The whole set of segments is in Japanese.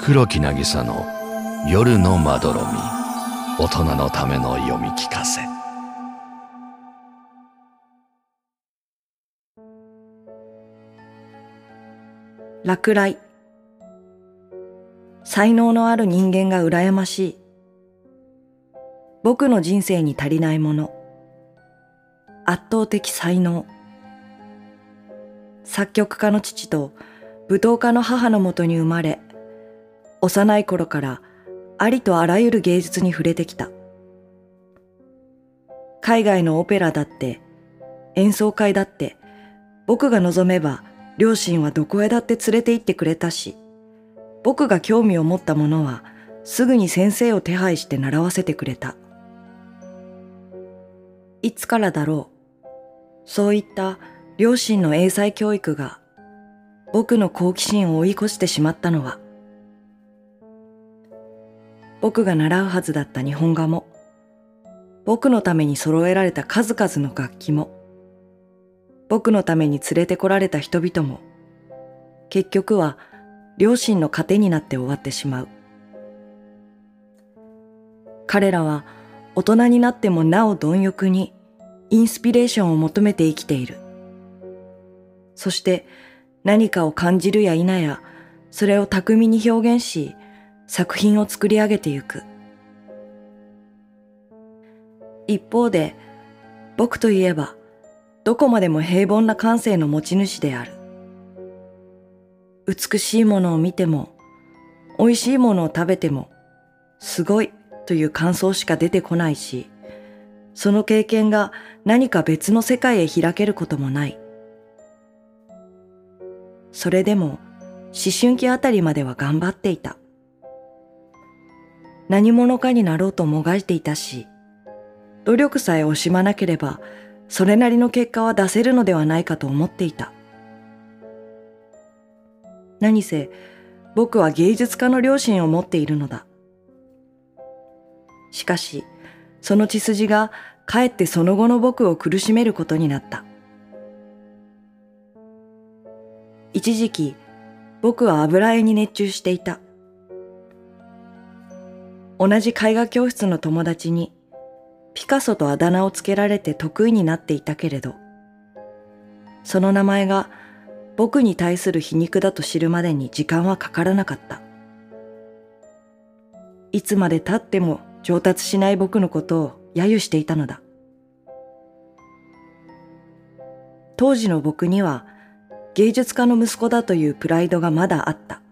黒木渚の夜のまどろみ。大人のための読み聞かせ。落雷。才能のある人間が羨ましい。僕の人生に足りないもの。圧倒的才能。作曲家の父と舞踏家の母のもとに生まれ幼い頃からありとあらゆる芸術に触れてきた。海外のオペラだって演奏会だって僕が望めば両親はどこへだって連れて行ってくれたし僕が興味を持ったものはすぐに先生を手配して習わせてくれた。いつからだろう。そういった両親の英才教育が僕の好奇心を追い越してしまったのは僕が習うはずだった日本画も僕のために揃えられた数々の楽器も僕のために連れてこられた人々も結局は両親の糧になって終わってしまう彼らは大人になってもなお貪欲にインスピレーションを求めて生きている。そして何かを感じるや否や、それを巧みに表現し、作品を作り上げてゆく。一方で、僕といえば、どこまでも平凡な感性の持ち主である。美しいものを見ても、美味しいものを食べても、すごいという感想しか出てこないし、その経験が何か別の世界へ開けることもない。それでも思春期あたりまでは頑張っていた。何者かになろうともがいていたし、努力さえ惜しまなければ、それなりの結果は出せるのではないかと思っていた。何せ、僕は芸術家の良心を持っているのだ。しかし、その血筋がかえってその後の僕を苦しめることになった。一時期、僕は油絵に熱中していた。同じ絵画教室の友達にピカソとあだ名をつけられて得意になっていたけれど、その名前が僕に対する皮肉だと知るまでに時間はかからなかった。いつまで経っても上達しない僕のことを揶揄していたのだ。当時の僕には芸術家の息子だというプライドがまだあった。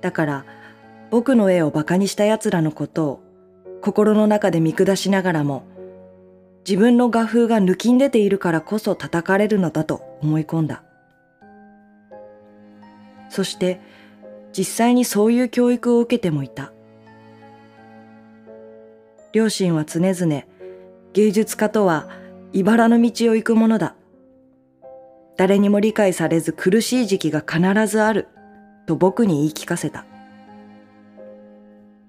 だから僕の絵を馬鹿にした奴らのことを心の中で見下しながらも自分の画風が抜きん出ているからこそ叩かれるのだと思い込んだ。そして実際にそういう教育を受けてもいた。両親は常々芸術家とは茨の道を行くものだ。誰にも理解されず苦しい時期が必ずあると僕に言い聞かせた。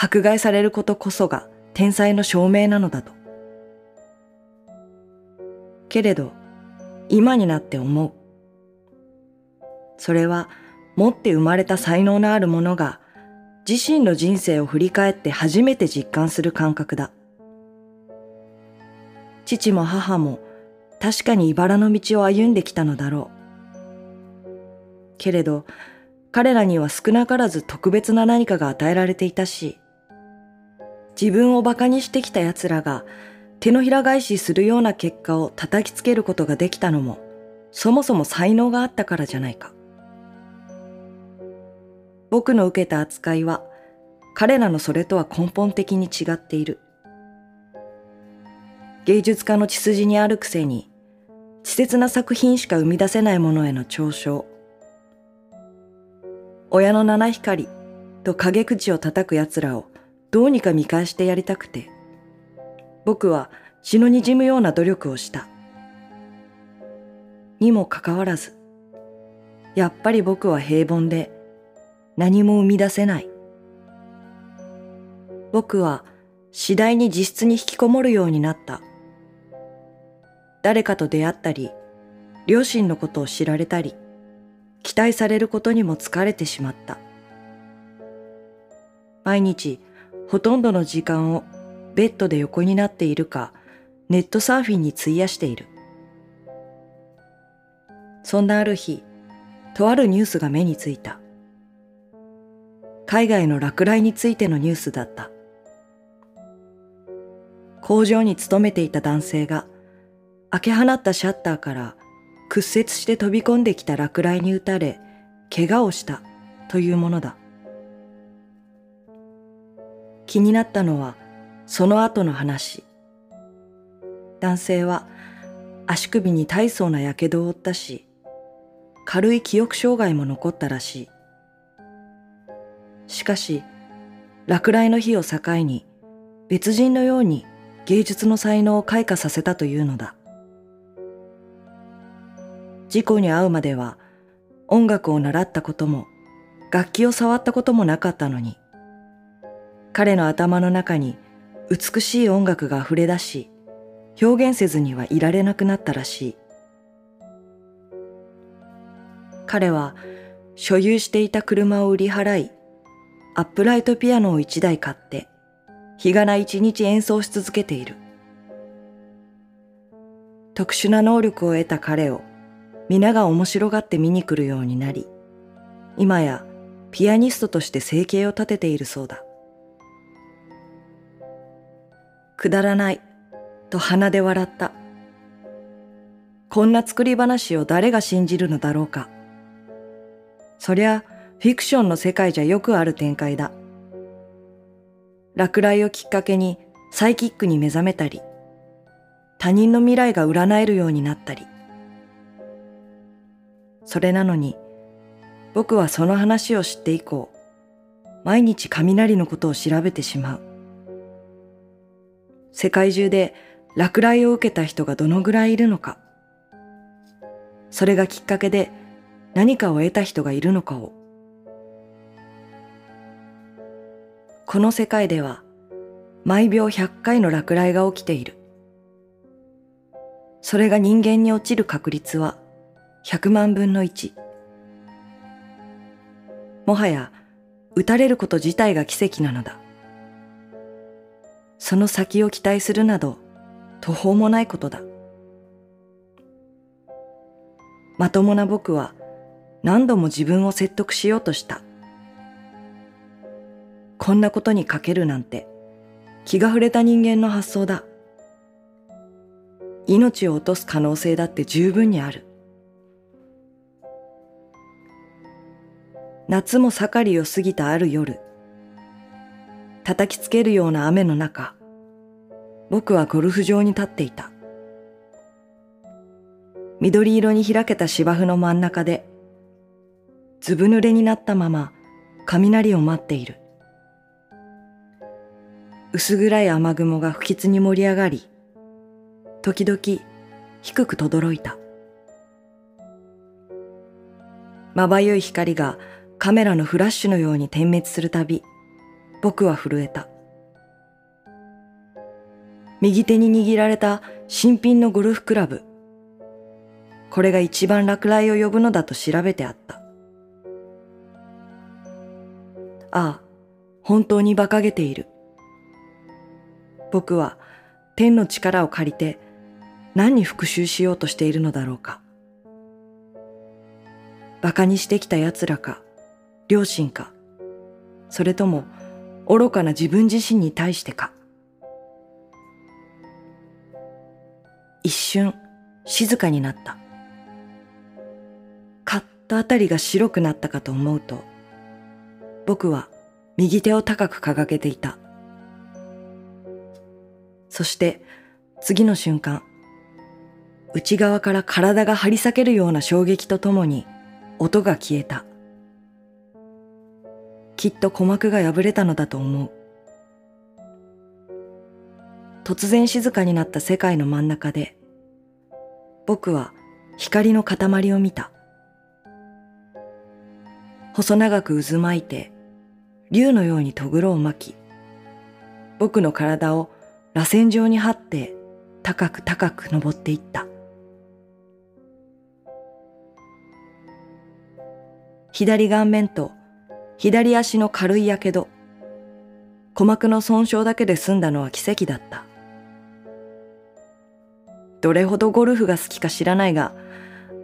迫害されることこそが天才の証明なのだと。けれど、今になって思う。それは持って生まれた才能のある者が自身の人生を振り返って初めて実感する感覚だ。父も母も確かに茨の道を歩んできたのだろう。けれど、彼らには少なからず特別な何かが与えられていたし、自分を馬鹿にしてきた奴らが手のひら返しするような結果を叩きつけることができたのも、そもそも才能があったからじゃないか。僕の受けた扱いは、彼らのそれとは根本的に違っている。芸術家の血筋にあるくせに、稚拙な作品しか生み出せないものへの嘲笑。親の七光と陰口を叩く奴らをどうにか見返してやりたくて、僕は血の滲むような努力をした。にもかかわらず、やっぱり僕は平凡で何も生み出せない。僕は次第に自室に引きこもるようになった。誰かと出会ったり、両親のことを知られたり、期待されることにも疲れてしまった。毎日ほとんどの時間をベッドで横になっているかネットサーフィンに費やしている。そんなある日、とあるニュースが目についた。海外の落雷についてのニュースだった。工場に勤めていた男性が開け放ったシャッターから屈折して飛び込んできた落雷に打たれ、怪我をしたというものだ。気になったのはその後の話。男性は足首に大層な火傷を負ったし、軽い記憶障害も残ったらしい。しかし、落雷の日を境に別人のように芸術の才能を開花させたというのだ。事故に遭うまでは音楽を習ったことも楽器を触ったこともなかったのに、彼の頭の中に美しい音楽が溢れ出し、表現せずにはいられなくなったらしい。彼は所有していた車を売り払い、アップライトピアノを一台買って、日がな一日演奏し続けている。特殊な能力を得た彼を皆が面白がって見に来るようになり、今やピアニストとして生計を立てているそうだ。くだらないと鼻で笑った。こんな作り話を誰が信じるのだろうか。そりゃ、フィクションの世界じゃよくある展開だ。落雷をきっかけにサイキックに目覚めたり、他人の未来が占えるようになったり。それなのに、僕はその話を知って以降、毎日雷のことを調べてしまう。世界中で落雷を受けた人がどのぐらいいるのか。それがきっかけで何かを得た人がいるのかを。この世界では毎秒100回の落雷が起きている。それが人間に落ちる確率は100万分の1。もはや打たれること自体が奇跡なのだ。その先を期待するなど途方もないことだ。まともな僕は何度も自分を説得しようとした。こんなことにかけるなんて気が触れた人間の発想だ。命を落とす可能性だって十分にある。夏も盛りを過ぎたある夜、叩きつけるような雨の中、僕はゴルフ場に立っていた。緑色に開けた芝生の真ん中で、ずぶ濡れになったまま雷を待っている。薄暗い雨雲が不吉に盛り上がり、時々低く轟いた。まばゆい光がカメラのフラッシュのように点滅するたび、僕は震えた。右手に握られた新品のゴルフクラブ。これが一番落雷を呼ぶのだと調べてあった。ああ、本当に馬鹿げている。僕は天の力を借りて何に復讐しようとしているのだろうか。馬鹿にしてきた奴らか、両親か、それとも愚かな自分自身に対してか。一瞬静かになった。カッとあたりが白くなったかと思うと、僕は右手を高く掲げていた。そして次の瞬間、内側から体が張り裂けるような衝撃とともに音が消えた。きっと鼓膜が破れたのだと思う。突然静かになった世界の真ん中で、僕は光の塊を見た。細長く渦巻いて、竜のようにとぐろを巻き、僕の体を螺旋状に張って高く高く登っていった。左顔面と左足の軽いやけど、鼓膜の損傷だけで済んだのは奇跡だった。どれほどゴルフが好きか知らないが、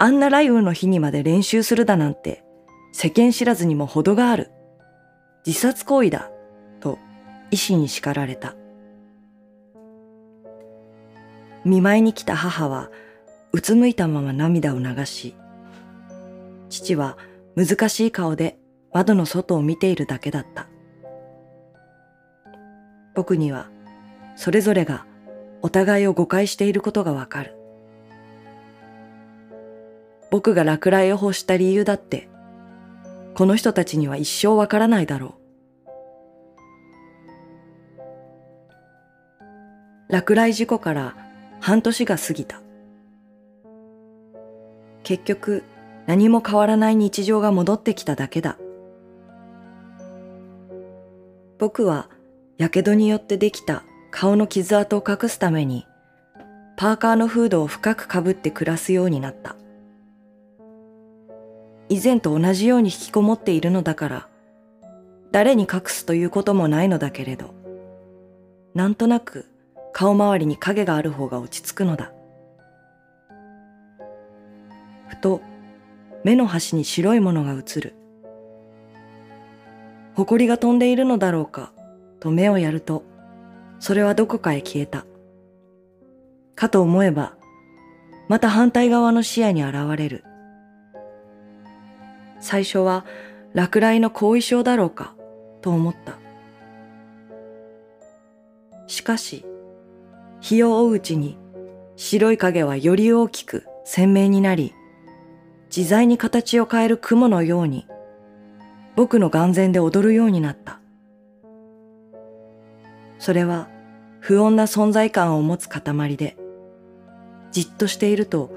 あんな雷雨の日にまで練習するだなんて、世間知らずにも程がある。自殺行為だ、と医師に叱られた。見舞いに来た母は、うつむいたまま涙を流し、父は難しい顔で窓の外を見ているだけだった。僕には、それぞれがお互いを誤解していることがわかる。僕が落雷を欲した理由だって、この人たちには一生わからないだろう。落雷事故から半年が過ぎた。結局、何も変わらない日常が戻ってきただけだ。僕は、火傷によってできた顔の傷跡を隠すために、パーカーのフードを深くかぶって暮らすようになった。以前と同じように引きこもっているのだから、誰に隠すということもないのだけれど、なんとなく顔周りに影がある方が落ち着くのだ。ふと目の端に白いものが映る。埃が飛んでいるのだろうかと目をやると、それはどこかへ消えた。かと思えば、また反対側の視野に現れる。最初は落雷の後遺症だろうかと思った。しかし、日を追ううちに白い影はより大きく鮮明になり、自在に形を変える雲のように僕の眼前で踊るようになった。それは不穏な存在感を持つ塊で、じっとしていると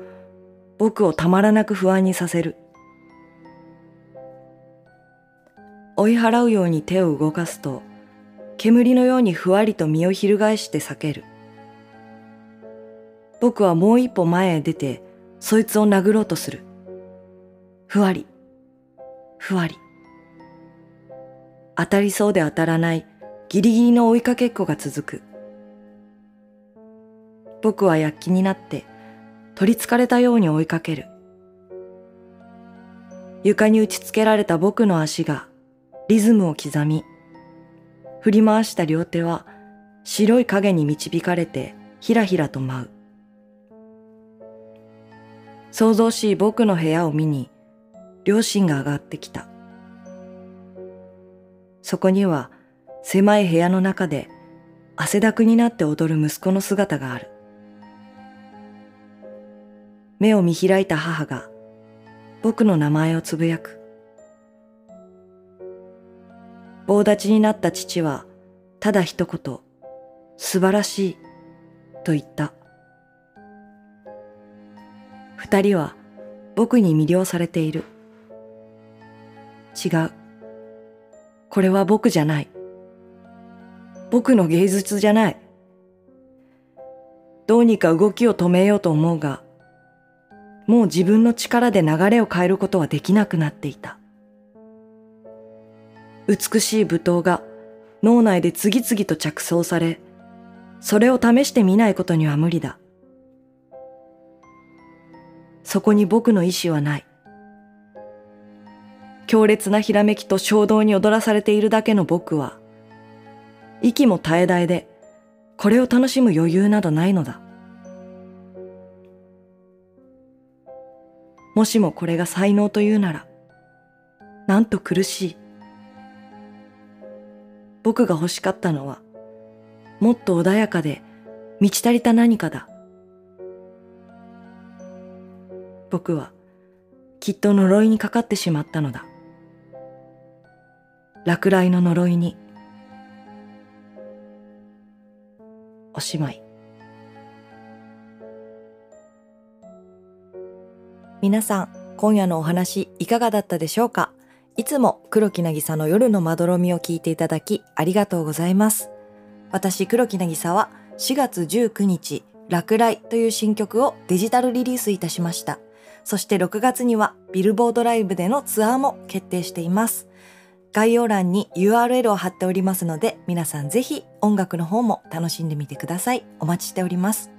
僕をたまらなく不安にさせる。追い払うように手を動かすと、煙のようにふわりと身を翻して避ける。僕はもう一歩前へ出て、そいつを殴ろうとする。ふわり、ふわり。当たりそうで当たらないギリギリの追いかけっこが続く。僕は躍起になって取りつかれたように追いかける。床に打ちつけられた僕の足がリズムを刻み、振り回した両手は白い影に導かれてひらひらと舞う。想像しい僕の部屋を見に両親が上がってきた。そこには狭い部屋の中で汗だくになって踊る息子の姿がある。目を見開いた母が僕の名前をつぶやく。棒立ちになった父は、ただ一言、素晴らしい、と言った。二人は僕に魅了されている。違う。これは僕じゃない。僕の芸術じゃない。どうにか動きを止めようと思うが、もう自分の力で流れを変えることはできなくなっていた。美しい舞踏が脳内で次々と着想され、それを試してみないことには無理だ。そこに僕の意志はない。強烈なひらめきと衝動に踊らされているだけの僕は、息も絶え絶えで、これを楽しむ余裕などないのだ。もしもこれが才能というなら、なんと苦しい。僕が欲しかったのは、もっと穏やかで満ち足りた何かだ。僕はきっと呪いにかかってしまったのだ。落雷の呪いに。おしまい。皆さん、今夜のお話いかがだったでしょうか？いつも黒木なぎさの夜のまどろみを聞いていただきありがとうございます。私黒木なぎさは4月19日、落雷という新曲をデジタルリリースいたしました。そして6月にはビルボードライブでのツアーも決定しています。概要欄に URL を貼っておりますので、皆さんぜひ音楽の方も楽しんでみてください。お待ちしております。